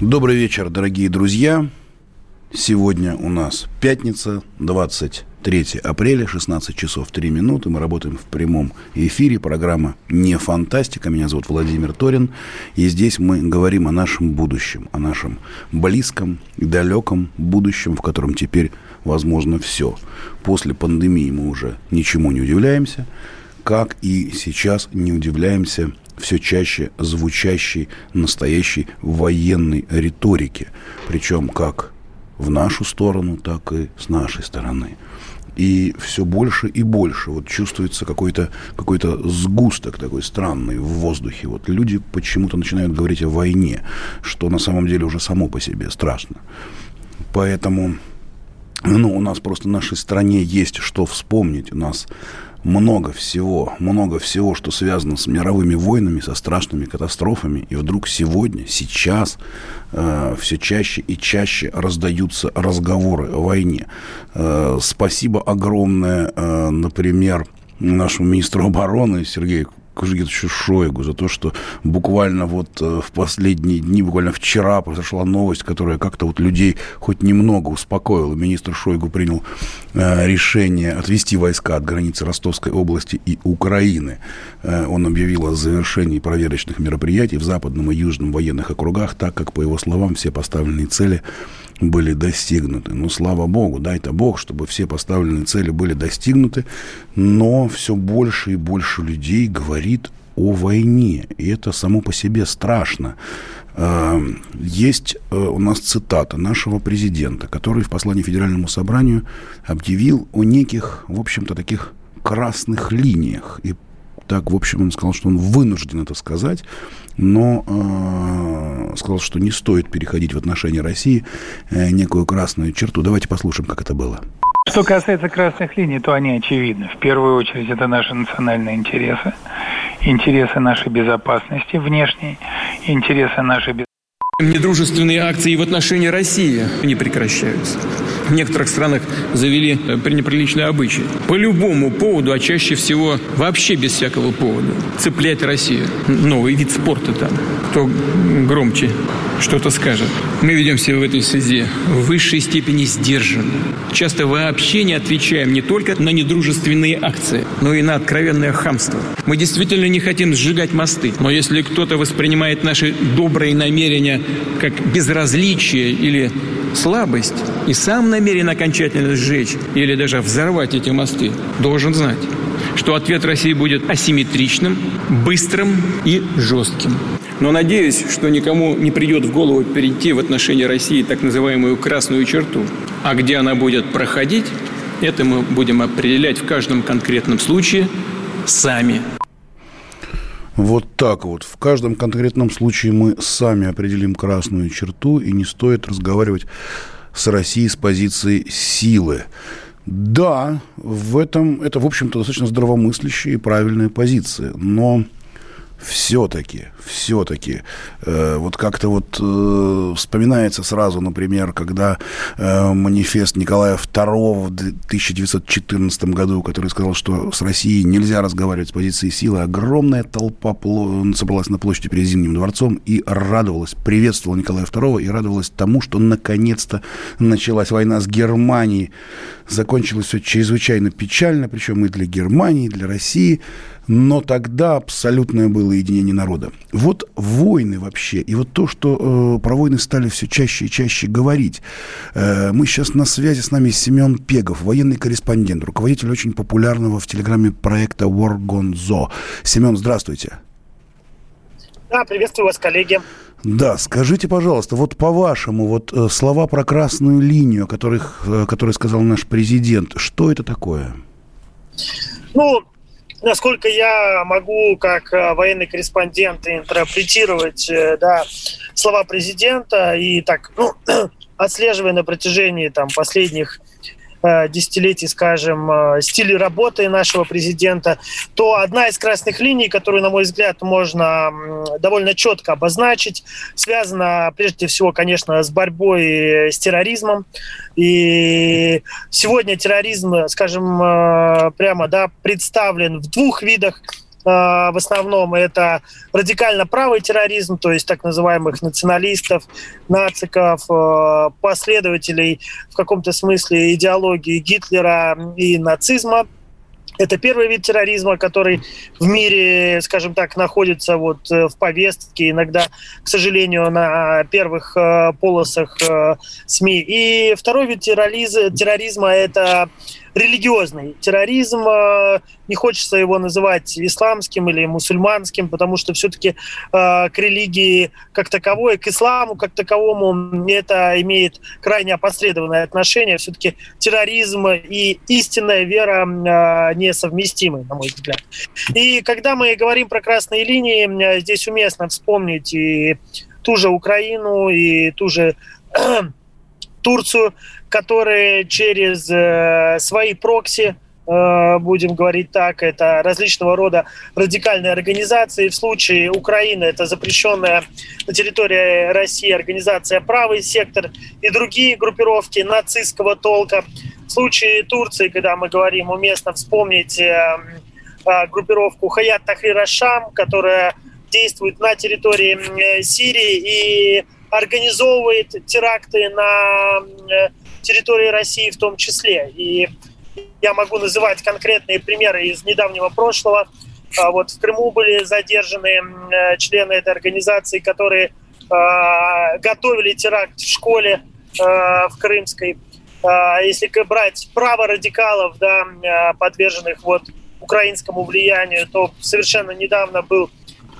Добрый вечер, дорогие друзья. Сегодня у нас пятница, 23 апреля, 16 часов 3 минуты. Мы работаем в прямом эфире. Программа «Не фантастика». Меня зовут Владимир Торин. И здесь мы говорим о нашем будущем, о нашем близком и далеком будущем, в котором теперь возможно все. После пандемии мы уже ничему не удивляемся, как и сейчас не удивляемся все чаще звучащей настоящей военной риторики, причем как в нашу сторону, так и с нашей стороны. И все больше и больше вот чувствуется какой-то какой сгусток такой странный в воздухе. Вот люди почему-то начинают говорить о войне, что на самом деле уже само по себе страшно. Поэтому ну, у нас просто в нашей стране есть что вспомнить. У нас много всего, много всего, что связано с мировыми войнами, со страшными катастрофами. И вдруг сегодня, сейчас э, все чаще и чаще раздаются разговоры о войне. Э, спасибо огромное, э, например, нашему министру обороны Сергею Кужегетовичу Шойгу за то, что буквально вот э, в последние дни, буквально вчера произошла новость, которая как-то вот людей хоть немного успокоила. Министр Шойгу принял э, решение отвести войска от границы Ростовской области и Украины. Э, он объявил о завершении проверочных мероприятий в западном и южном военных округах, так как, по его словам, все поставленные цели были достигнуты. Ну, слава богу, дай-то бог, чтобы все поставленные цели были достигнуты, но все больше и больше людей говорит о войне, и это само по себе страшно. А, есть э, у нас цитата нашего президента, который в послании Федеральному собранию объявил о неких, в общем-то, таких красных линиях и так, в общем, он сказал, что он вынужден это сказать, но э, сказал, что не стоит переходить в отношении России э, некую красную черту. Давайте послушаем, как это было. Что касается красных линий, то они очевидны. В первую очередь это наши национальные интересы, интересы нашей безопасности внешней, интересы нашей безопасности. Недружественные акции в отношении России не прекращаются в некоторых странах завели э, пренеприличные обычаи. По любому поводу, а чаще всего вообще без всякого повода, цеплять Россию. Новый вид спорта там. Кто громче что-то скажет. Мы ведем себя в этой связи в высшей степени сдержанно. Часто вообще не отвечаем не только на недружественные акции, но и на откровенное хамство. Мы действительно не хотим сжигать мосты, но если кто-то воспринимает наши добрые намерения как безразличие или слабость и сам намерен окончательно сжечь или даже взорвать эти мосты, должен знать, что ответ России будет асимметричным, быстрым и жестким. Но надеюсь, что никому не придет в голову перейти в отношении России так называемую красную черту. А где она будет проходить, это мы будем определять в каждом конкретном случае сами. Вот так вот. В каждом конкретном случае мы сами определим красную черту, и не стоит разговаривать с Россией с позиции силы. Да, в этом это, в общем-то, достаточно здравомыслящая и правильная позиция. Но все-таки, все-таки, э, вот как-то вот э, вспоминается сразу, например, когда э, манифест Николая II в 1914 году, который сказал, что с Россией нельзя разговаривать с позиции силы, огромная толпа собралась на площади перед Зимним дворцом и радовалась, приветствовала Николая II и радовалась тому, что наконец-то началась война с Германией. Закончилось все чрезвычайно печально, причем и для Германии, и для России но тогда абсолютное было единение народа. Вот войны вообще, и вот то, что э, про войны стали все чаще и чаще говорить. Э, мы сейчас на связи с нами Семен Пегов, военный корреспондент, руководитель очень популярного в Телеграме проекта War Gone Zo. Семен, здравствуйте. Да, приветствую вас, коллеги. Да, скажите, пожалуйста, вот по-вашему, вот э, слова про красную линию, которых, э, которые сказал наш президент, что это такое? Ну, насколько я могу, как э, военный корреспондент, интерпретировать э, да, слова президента и так, ну, отслеживая на протяжении там, последних десятилетий, скажем, э, стиле работы нашего президента, то одна из красных линий, которую, на мой взгляд, можно довольно четко обозначить, связана прежде всего, конечно, с борьбой с терроризмом. И сегодня терроризм, скажем, э, прямо да, представлен в двух видах – Э, в основном это радикально правый терроризм, то есть так называемых националистов, нациков, э, последователей в каком-то смысле идеологии Гитлера и нацизма. Это первый вид терроризма, который в мире, скажем так, находится вот э, в повестке, иногда, к сожалению, на первых полосах СМИ. И второй вид терроризма – это религиозный терроризм. Э, не хочется его называть исламским или мусульманским, потому что все-таки э, к религии как таковой, к исламу как таковому это имеет крайне опосредованное отношение. Все-таки терроризм и истинная вера э, несовместимы, на мой взгляд. И когда мы говорим про красные линии, здесь уместно вспомнить и ту же Украину, и ту же Турцию, которые через э, свои прокси, э, будем говорить так, это различного рода радикальные организации. В случае Украины это запрещенная на территории России организация «Правый сектор» и другие группировки нацистского толка. В случае Турции, когда мы говорим, уместно вспомнить э, э, группировку «Хаят Тахрир Ашам», которая действует на территории э, Сирии и организовывает теракты на э, территории России в том числе. И я могу называть конкретные примеры из недавнего прошлого. А вот в Крыму были задержаны э, члены этой организации, которые а, готовили теракт в школе а, в Крымской. Если брать право радикалов, да, подверженных вот украинскому влиянию, то совершенно недавно был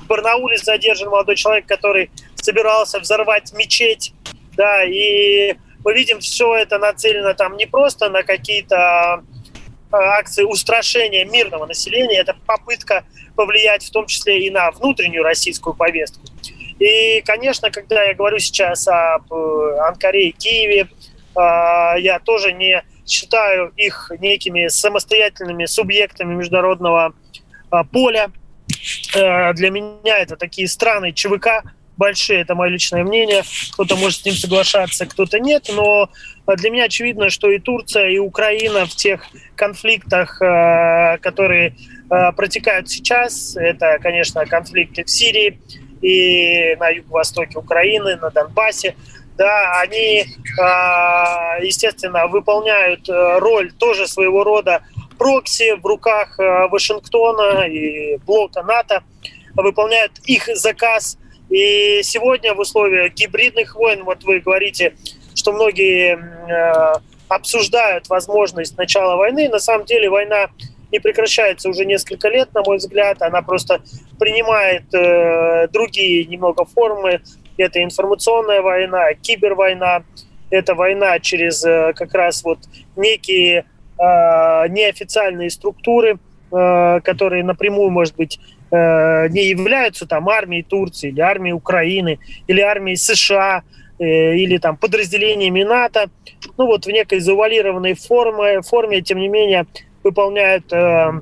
в Барнауле задержан молодой человек, который собирался взорвать мечеть, да, и мы видим, все это нацелено там не просто на какие-то а, акции устрашения мирного населения, это попытка повлиять в том числе и на внутреннюю российскую повестку. И, конечно, когда я говорю сейчас об э, Анкаре и Киеве, а, я тоже не считаю их некими самостоятельными субъектами международного а, поля. Э, для меня это такие страны ЧВК, большие, это мое личное мнение. Кто-то может с ним соглашаться, кто-то нет. Но для меня очевидно, что и Турция, и Украина в тех конфликтах, э, которые э, протекают сейчас, это, конечно, конфликты в Сирии и на юго-востоке Украины, на Донбассе, да, они, э, естественно, выполняют роль тоже своего рода прокси в руках Вашингтона и блока НАТО, выполняют их заказ и сегодня в условиях гибридных войн, вот вы говорите, что многие э, обсуждают возможность начала войны. На самом деле война не прекращается уже несколько лет, на мой взгляд. Она просто принимает э, другие немного формы. Это информационная война, кибервойна. Это война через э, как раз вот некие э, неофициальные структуры, э, которые напрямую, может быть, Э, не являются там армией Турции или армией Украины или армией США э, или там подразделениями НАТО, ну вот в некой завуалированной форме, форме тем не менее, выполняют э,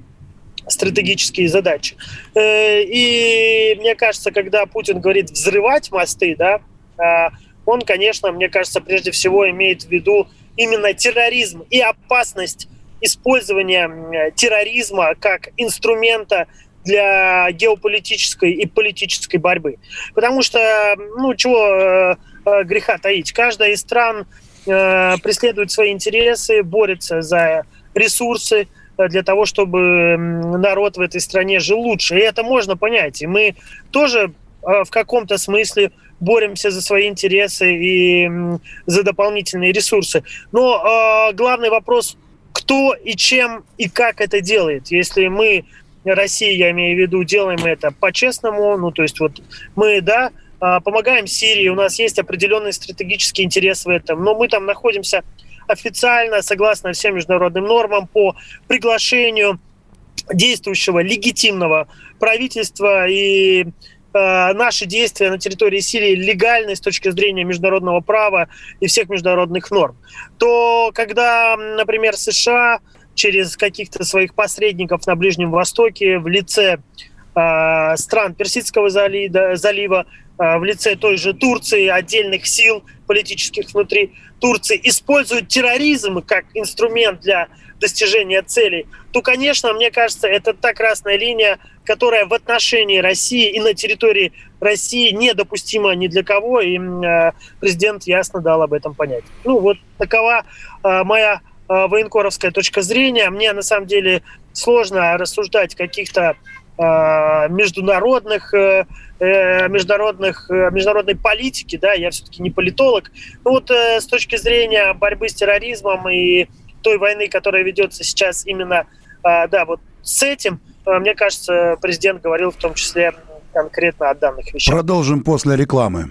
стратегические задачи. Э, и мне кажется, когда Путин говорит взрывать мосты, да, э, он, конечно, мне кажется, прежде всего имеет в виду именно терроризм и опасность использования терроризма как инструмента для геополитической и политической борьбы. Потому что, ну, чего э, э, греха таить, каждая из стран э, преследует свои интересы, борется за ресурсы, э, для того, чтобы народ в этой стране жил лучше. И это можно понять. И мы тоже э, в каком-то смысле боремся за свои интересы и за дополнительные ресурсы. Но э, главный вопрос, кто и чем и как это делает. Если мы России, я имею в виду, делаем это по-честному. Ну, то есть вот мы, да, а, помогаем Сирии, у нас есть определенный стратегический интерес в этом, но мы там находимся официально, согласно всем международным нормам, по приглашению действующего легитимного правительства и Э, наши действия на территории Сирии легальны с точки зрения международного права и всех международных норм, то когда, например, США через каких-то своих посредников на Ближнем Востоке в лице э, стран Персидского залива, э, в лице той же Турции, отдельных сил политических внутри Турции, используют терроризм как инструмент для достижения целей, то, конечно, мне кажется, это та красная линия, которая в отношении России и на территории России недопустима ни для кого, и э, президент ясно дал об этом понять. Ну вот такова моя военкоровская точка зрения. Мне на самом деле сложно рассуждать каких-то э, международных э, э международных, э, международной политики, да, я все-таки не политолог. Ну вот э, с точки зрения борьбы с терроризмом и той войны, которая ведется сейчас именно, э, да, вот с этим, Э, мне кажется, президент говорил в том числе конкретно о данных вещах. Продолжим после рекламы.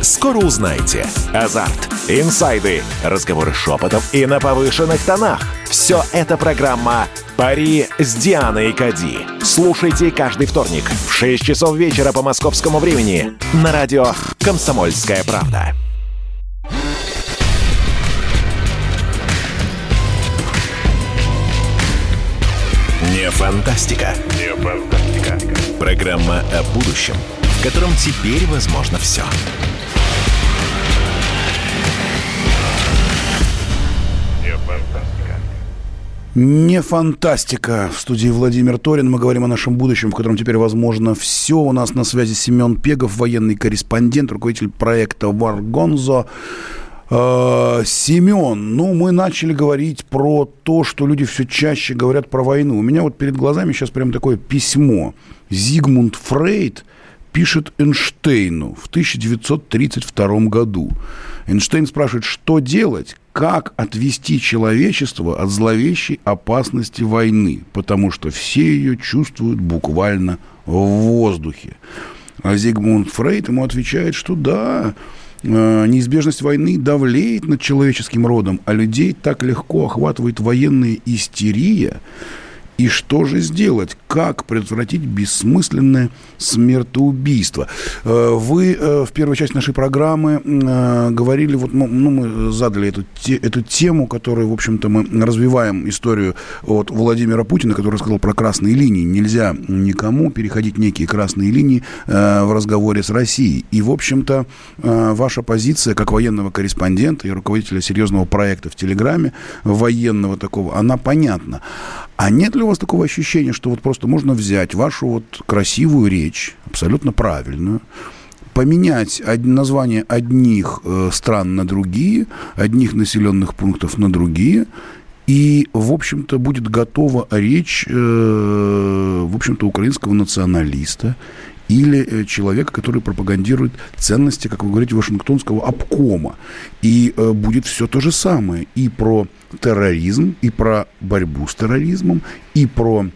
Скоро узнаете. Азарт, инсайды, разговоры шепотов и на повышенных тонах. Все это программа «Пари с Дианой Кади». Слушайте каждый вторник в 6 часов вечера по московскому времени на радио «Комсомольская правда». Не фантастика. Не фантастика. Программа о будущем, в котором теперь возможно все. Не фантастика. В студии Владимир Торин. Мы говорим о нашем будущем, в котором теперь возможно все. У нас на связи Семен Пегов, военный корреспондент, руководитель проекта Варгонзо. Э, Семен, ну, мы начали говорить про то, что люди все чаще говорят про войну. У меня вот перед глазами сейчас прям такое письмо. Зигмунд Фрейд пишет Эйнштейну в 1932 году. Эйнштейн спрашивает, что делать, как отвести человечество от зловещей опасности войны, потому что все ее чувствуют буквально в воздухе. А Зигмунд Фрейд ему отвечает, что да, э, неизбежность войны давлеет над человеческим родом, а людей так легко охватывает военная истерия, и что же сделать? Как предотвратить бессмысленное смертоубийство? Э, вы э, в первой части нашей программы э, говорили, вот ну, ну, мы задали эту, эту тему, которую, в общем-то, мы развиваем историю от Владимира Путина, который сказал про красные линии. Нельзя никому переходить некие красные линии в разговоре с Россией. И, в общем-то, ваша позиция как военного корреспондента и руководителя серьезного проекта в Телеграме, военного такого, она понятна. А нет ли у вас такого ощущения, что вот просто можно взять вашу вот красивую речь, абсолютно правильную, поменять название одних э, стран на другие, одних населенных пунктов на другие, и, в общем-то, будет готова речь, э, в общем-то, украинского националиста или э, человека, который пропагандирует ценности, как вы говорите, Вашингтонского обкома. И э, будет все то же самое и про терроризм, и про борьбу с терроризмом, и про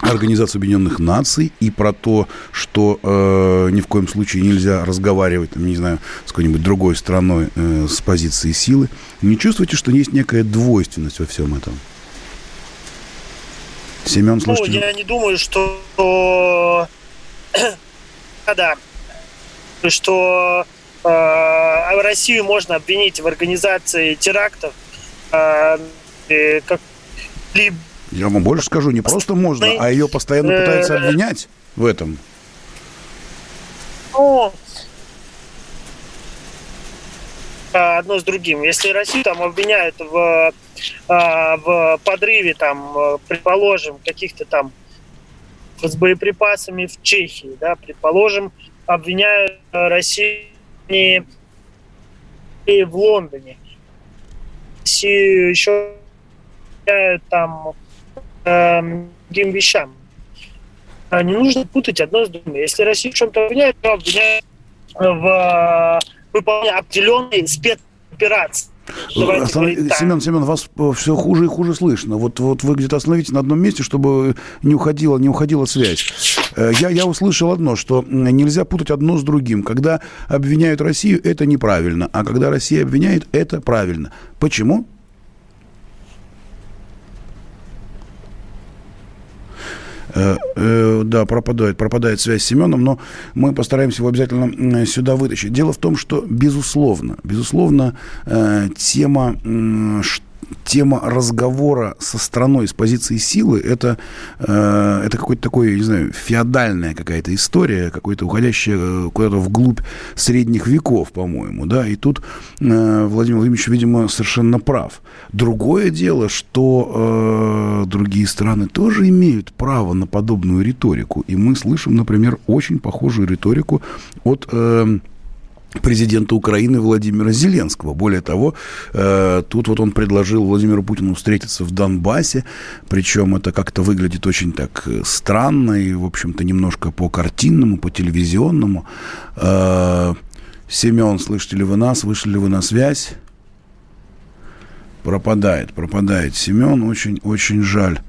Организацию Объединенных Наций и про то, что э, ни в коем случае нельзя разговаривать, там, не знаю, с какой-нибудь другой страной э, с позиции силы. Не чувствуете, что есть некая двойственность во всем этом? Семен, слушайте. Ну, я не думаю, что да, что э, Россию можно обвинить в организации терактов, э, как либо я вам больше скажу, не просто можно, а ее постоянно пытаются обвинять в этом. Ну, одно с другим. Если Россию там обвиняют в, а, в подрыве, там, предположим, каких-то там с боеприпасами в Чехии, да, предположим, обвиняют Россию и в Лондоне. Россию еще там э, вещам. А не нужно путать одно с другим. Если Россию в чем-то обвиняют, то обвиняют в выполнении определенной спецоперации. Останов... Семен, Семен, вас э, все хуже и хуже слышно. Вот, вот вы где-то остановитесь на одном месте, чтобы не уходила, не уходила связь. Э, я, я услышал одно, что нельзя путать одно с другим. Когда обвиняют Россию, это неправильно. А когда Россия обвиняет, это правильно. Почему? Э, э, да, пропадает, пропадает связь с Семеном, но мы постараемся его обязательно сюда вытащить. Дело в том, что, безусловно, безусловно, э, тема, что тема разговора со страной с позиции силы это, э, это какой-то такой, не знаю, феодальная какая-то история, какой-то уходящая э, куда-то вглубь средних веков, по-моему, да, и тут э, Владимир Владимирович, видимо, совершенно прав. Другое дело, что э, другие страны тоже имеют право на подобную риторику, и мы слышим, например, очень похожую риторику от... Э, президента Украины Владимира Зеленского. Более того, э, тут вот он предложил Владимиру Путину встретиться в Донбассе, причем это как-то выглядит очень так э, странно и, в общем-то, немножко по картинному, по телевизионному. Э, Семен, слышите ли вы нас, вышли ли вы на связь? Пропадает, пропадает Семен, очень-очень жаль.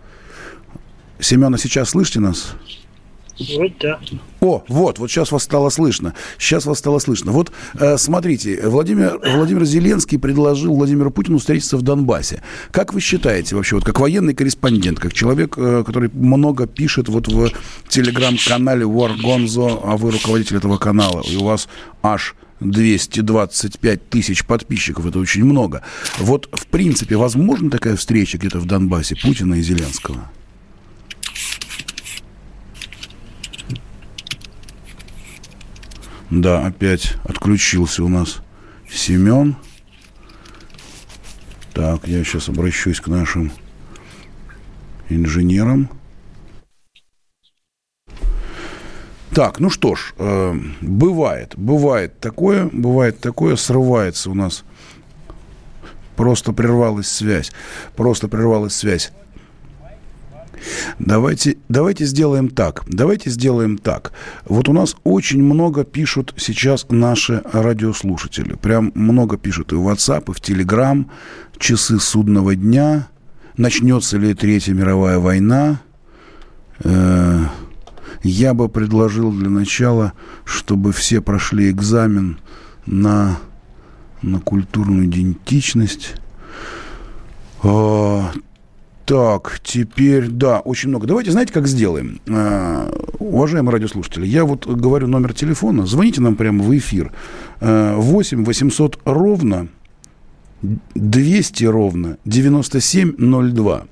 Семена, сейчас слышите нас? Вот, да. О, вот, вот сейчас вас стало слышно. Сейчас вас стало слышно. Вот, э, смотрите, Владимир, Владимир Зеленский предложил Владимиру Путину встретиться в Донбассе. Как вы считаете вообще, вот как военный корреспондент, как человек, э, который много пишет вот в телеграм-канале Wargonzo, а вы руководитель этого канала, и у вас аж 225 тысяч подписчиков, это очень много. Вот, в принципе, возможна такая встреча где-то в Донбассе Путина и Зеленского? Да, опять отключился у нас Семен. Так, я сейчас обращусь к нашим инженерам. Так, ну что ж, э, бывает, бывает такое, бывает такое, срывается у нас. Просто прервалась связь, просто прервалась связь. Давайте, давайте сделаем так. Давайте сделаем так. Вот у нас очень много пишут сейчас наши радиослушатели. Прям много пишут и в WhatsApp, и в Telegram. Часы судного дня. Начнется ли Третья мировая война? Э, я бы предложил для начала, чтобы все прошли экзамен на, на культурную идентичность. А, так, теперь, да, очень много. Давайте, знаете, как сделаем? А, уважаемые радиослушатели, я вот говорю номер телефона, звоните нам прямо в эфир. 8 800 ровно 200 ровно 9702.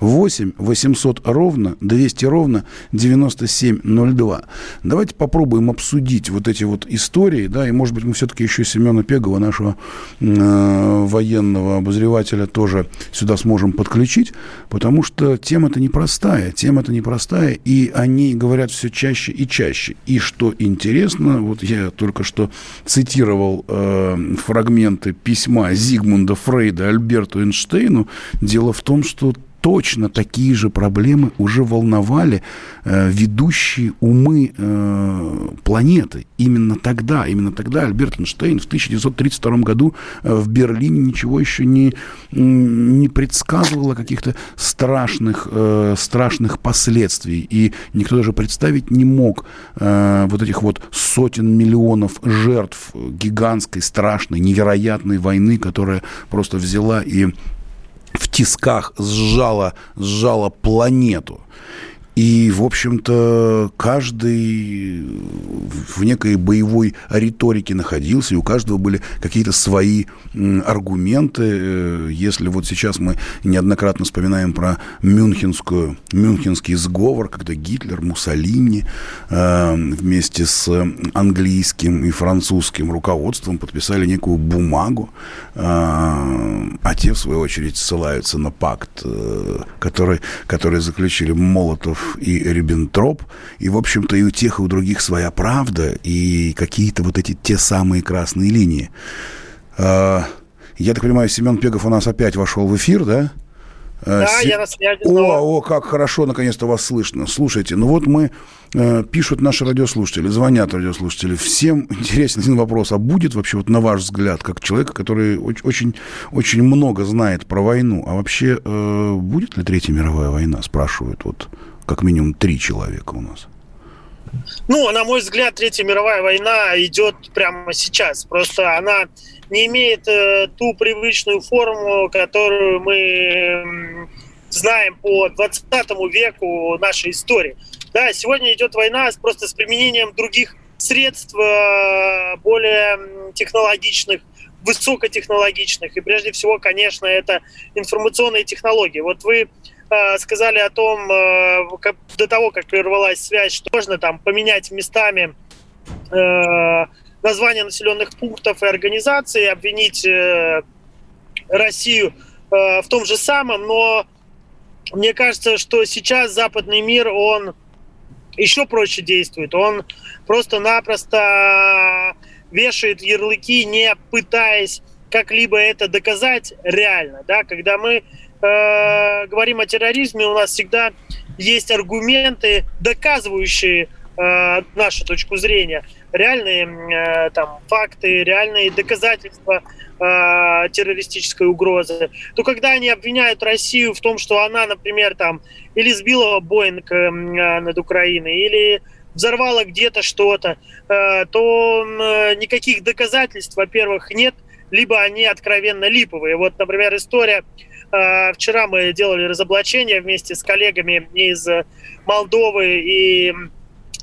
8 800 ровно 200 ровно 9702. Давайте попробуем обсудить вот эти вот истории, да, и, может быть, мы все-таки еще Семена Пегова, нашего э, военного обозревателя, тоже сюда сможем подключить, потому что тема-то непростая, тема-то непростая, и они говорят все чаще и чаще. И что интересно, вот я только что цитировал э, фрагменты письма Зигмунда Фрейда Альберту Эйнштейну. Дело в том, что точно такие же проблемы уже волновали э, ведущие умы э, планеты. Именно тогда, именно тогда Альберт Эйнштейн в 1932 году э, в Берлине ничего еще не, не предсказывал о каких-то страшных, э, страшных последствий. И никто даже представить не мог э, вот этих вот сотен миллионов жертв гигантской, страшной, невероятной войны, которая просто взяла и в тисках сжала, сжала планету. И, в общем-то, каждый в некой боевой риторике находился, и у каждого были какие-то свои аргументы. Э, если вот сейчас мы неоднократно вспоминаем про Мюнхенскую, Мюнхенский сговор, когда Гитлер, Муссолини э, вместе с английским и французским руководством подписали некую бумагу, э, а те, в свою очередь, ссылаются на пакт, который, который заключили Молотов и Риббентроп, и, в общем-то, и у тех, и у других своя правда, и какие-то вот эти те самые красные линии. А, я так понимаю, Семен Пегов у нас опять вошел в эфир, да? Э, да, Се... я на связи. О, о, как хорошо, наконец-то вас слышно. Слушайте, ну вот мы, э, пишут наши радиослушатели, звонят радиослушатели. Всем интересен один вопрос. А будет вообще, вот на ваш взгляд, как человека, который очень, очень много знает про войну, а вообще э, будет ли Третья мировая война, спрашивают вот как минимум три человека у нас. Ну, на мой взгляд, Третья мировая война идет прямо сейчас. Просто она не имеет э, ту привычную форму, которую мы знаем по 20 веку нашей истории. Да, сегодня идет война просто с применением других средств, э, более технологичных, высокотехнологичных. И прежде всего, конечно, это информационные технологии. Вот вы сказали о том, э, до того, как прервалась связь, что можно там поменять местами э, названия населенных пунктов и организаций, обвинить э, Россию э, в том же самом, но мне кажется, что сейчас западный мир, он еще проще действует. Он просто-напросто вешает ярлыки, не пытаясь как-либо это доказать реально. Да? Когда мы э, говорим о терроризме, у нас всегда есть аргументы, доказывающие э, нашу точку зрения реальные э, там факты, реальные доказательства э, террористической угрозы, то когда они обвиняют Россию в том, что она, например, там или сбила Боинг э, над Украиной, или взорвала где-то что-то, э, то э, никаких доказательств, во-первых, нет, либо они откровенно липовые. Вот, например, история э, Вчера мы делали разоблачение вместе с коллегами из Молдовы и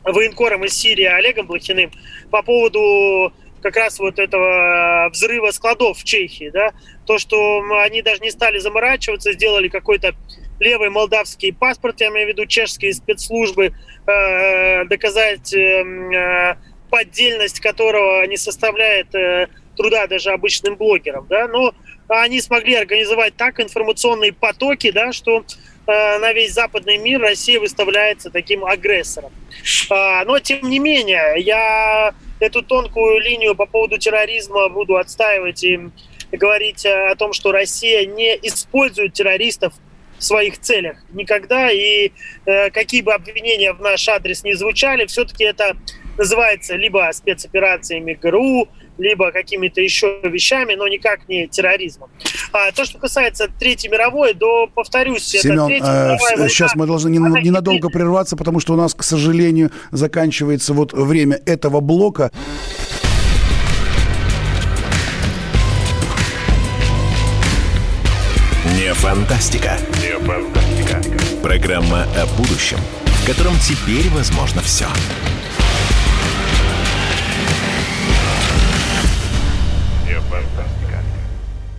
военкором из Сирии Олегом Блохиным по поводу как раз вот этого взрыва складов в Чехии, да, то, что они даже не стали заморачиваться, сделали какой-то левый молдавский паспорт, я имею в виду чешские спецслужбы, э, доказать э, поддельность которого не составляет э, труда даже обычным блогерам, да, но они смогли организовать так информационные потоки, да, что Э, на весь западный мир Россия выставляется таким агрессором. А, но, тем не менее, я эту тонкую линию по поводу терроризма буду отстаивать и говорить о том, что Россия не использует террористов в своих целях никогда. И э, какие бы обвинения в наш адрес не звучали, все-таки это называется либо спецоперациями ГРУ, либо какими-то еще вещами, но никак не терроризмом. А то, что касается Третьей мировой, то, повторюсь, Семен, это э, война, сейчас мы должны ненадолго не прерваться, потому что у нас, к сожалению, заканчивается вот время этого блока. Не фантастика. Не фантастика. Программа о будущем, в котором теперь возможно все. Все.